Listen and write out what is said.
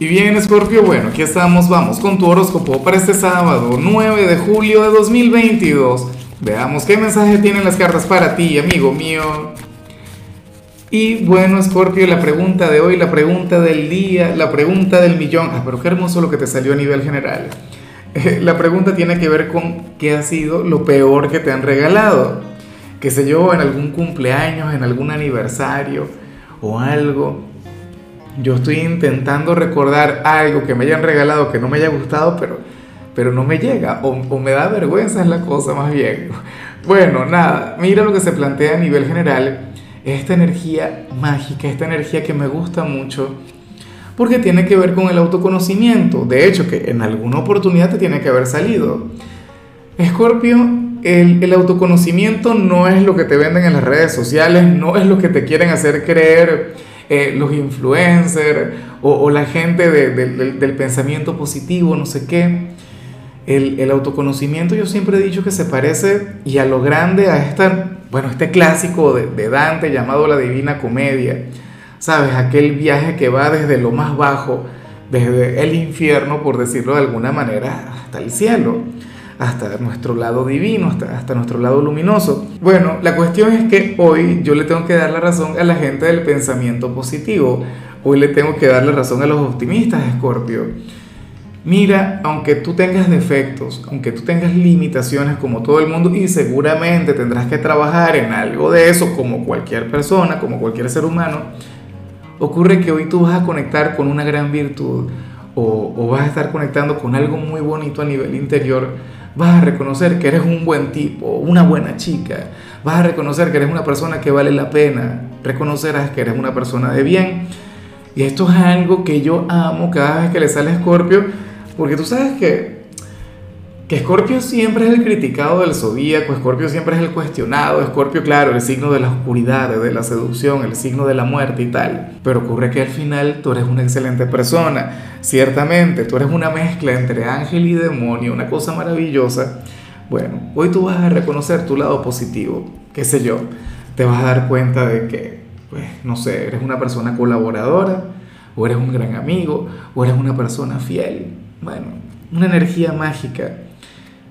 Y bien, Scorpio, bueno, aquí estamos, vamos con tu horóscopo para este sábado, 9 de julio de 2022. Veamos qué mensaje tienen las cartas para ti, amigo mío. Y bueno, Scorpio, la pregunta de hoy, la pregunta del día, la pregunta del millón. Ah, pero qué hermoso lo que te salió a nivel general. la pregunta tiene que ver con qué ha sido lo peor que te han regalado. Que sé yo, en algún cumpleaños, en algún aniversario o algo yo estoy intentando recordar algo que me hayan regalado que no me haya gustado, pero, pero no me llega, o, me da vergüenza es la cosa más bien. Bueno, nada, mira lo que se plantea a nivel general, esta energía mágica, esta energía que me gusta mucho, porque tiene que ver con el autoconocimiento, de hecho que en alguna oportunidad te tiene que haber salido. Escorpio, el, el, autoconocimiento no es lo que te venden en las redes sociales, no es lo que te quieren hacer creer eh, los influencers o, la gente del pensamiento positivo, no sé qué. El, el, autoconocimiento yo siempre he dicho que se parece y a lo grande a esta, bueno, este clásico de, de Dante llamado la Divina Comedia, ¿sabes? Aquel viaje que va desde lo más bajo, desde el infierno, por decirlo de alguna manera, hasta el cielo hasta nuestro lado divino, hasta, hasta nuestro lado luminoso. Bueno, la cuestión es que hoy yo le tengo que dar la razón a la gente del pensamiento positivo. Hoy le tengo que dar la razón a los optimistas, Escorpio. Mira, aunque tú tengas defectos, aunque tú tengas limitaciones como todo el mundo y seguramente tendrás que trabajar en algo de eso como cualquier persona, como cualquier ser humano, ocurre que hoy tú vas a conectar con una gran virtud o, o vas a estar conectando con algo muy bonito a nivel interior vas a reconocer que eres un buen tipo, una buena chica, vas a reconocer que eres una persona que vale la pena, reconocerás que eres una persona de bien. Y esto es algo que yo amo cada vez que le sale a Scorpio, porque tú sabes que que Scorpio siempre es el criticado del zodíaco, Scorpio siempre es el cuestionado, Scorpio, claro, el signo de la oscuridad, de la seducción, el signo de la muerte y tal. Pero ocurre que al final tú eres una excelente persona, ciertamente, tú eres una mezcla entre ángel y demonio, una cosa maravillosa. Bueno, hoy tú vas a reconocer tu lado positivo, qué sé yo, te vas a dar cuenta de que, pues, no sé, eres una persona colaboradora, o eres un gran amigo, o eres una persona fiel. Bueno, una energía mágica